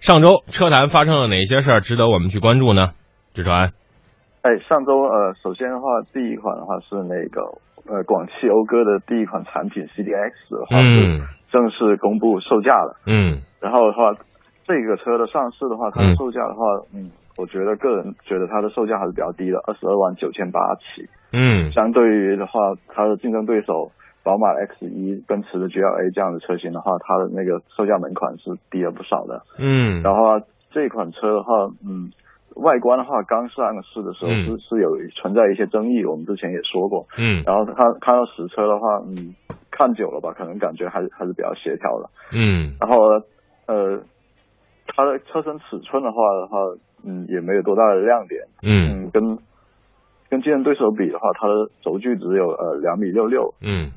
上周车坛发生了哪些事儿值得我们去关注呢？志传，哎，上周呃，首先的话，第一款的话是那个呃，广汽讴歌的第一款产品 CDX 的话是正式公布售价了。嗯，然后的话，这个车的上市的话，它的售价的话，嗯，我觉得个人觉得它的售价还是比较低的，二十二万九千八起。嗯，相对于的话，它的竞争对手。宝马 X 一、奔驰的 GLA 这样的车型的话，它的那个售价门槛是低了不少的。嗯，然后这款车的话，嗯，外观的话，刚上市的时候是是有存在一些争议，我们之前也说过。嗯，然后看看到实车的话，嗯，看久了吧，可能感觉还是还是比较协调的。嗯，然后呃，它的车身尺寸的话的话，嗯，也没有多大的亮点。嗯，跟跟竞争对手比的话，它的轴距只有呃两米六六。嗯。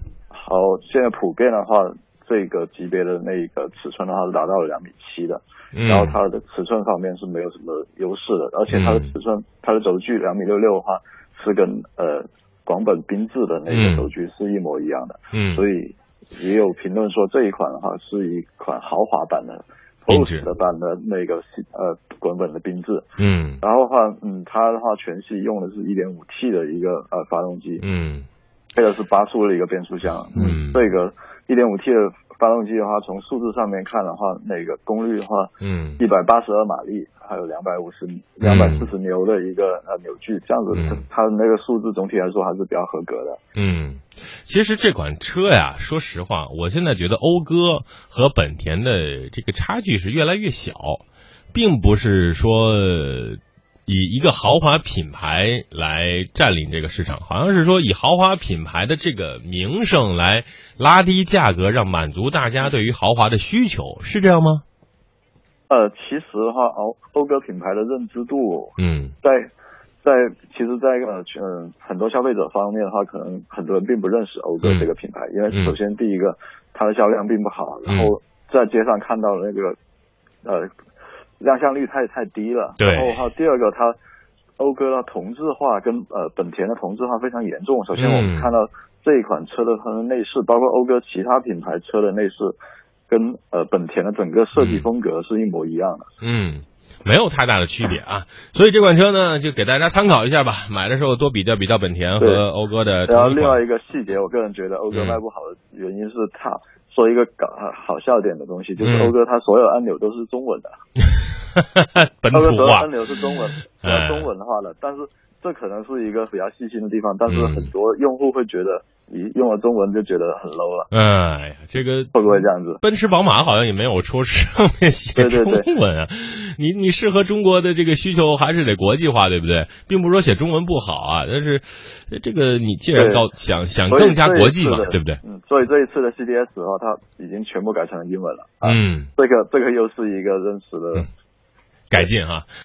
好，现在普遍的话，这个级别的那个尺寸的话是达到了两米七的，然后它的尺寸方面是没有什么优势的，而且它的尺寸，它的轴距两米六六的话是跟呃广本缤智的那个轴距是一模一样的，嗯，所以也有评论说这一款的话是一款豪华版的奔驰的版的那个呃滚本的缤智，嗯，然后的话，嗯，它的话全系用的是一点五 T 的一个呃发动机，嗯。这个是八速的一个变速箱，嗯，这个一点五 T 的发动机的话，从数字上面看的话，那个功率的话，嗯，一百八十二马力，还有两百五十、两百四十牛的一个呃扭矩，这样子，它的那个数字总体来说还是比较合格的。嗯，其实这款车呀，说实话，我现在觉得讴歌和本田的这个差距是越来越小，并不是说。以一个豪华品牌来占领这个市场，好像是说以豪华品牌的这个名声来拉低价格，让满足大家对于豪华的需求，是这样吗？呃，其实的话，欧讴歌品牌的认知度，嗯，在在其实，在呃嗯很多消费者方面的话，可能很多人并不认识讴歌这个品牌，因为首先第一个它的销量并不好，然后在街上看到那个呃。亮相率太太低了，然后哈，第二个它讴歌的同质化跟呃本田的同质化非常严重。首先我们看到这一款车的它的内饰，包括讴歌其他品牌车的内饰，跟呃本田的整个设计风格是一模一样的。嗯，没有太大的区别啊。所以这款车呢，就给大家参考一下吧。买的时候多比较比较本田和讴歌的。然后另外一个细节，我个人觉得讴歌卖不好的原因是它说一个搞好笑点的东西，就是讴歌它所有按钮都是中文的。本土化，按钮是中文，中文化的，但是这可能是一个比较细心的地方，但是很多用户会觉得，你用了中文就觉得很 low 了。哎呀，这个会不会这样子？奔驰、宝马好像也没有说上面写中文啊。你你适合中国的这个需求还是得国际化，对不对？并不是说写中文不好啊，但是这个你既然高想想更加国际嘛，对不对？嗯，所以这一次的 CDS 的话，它已经全部改成了英文了。嗯，这个这个又是一个认识的。改进哈。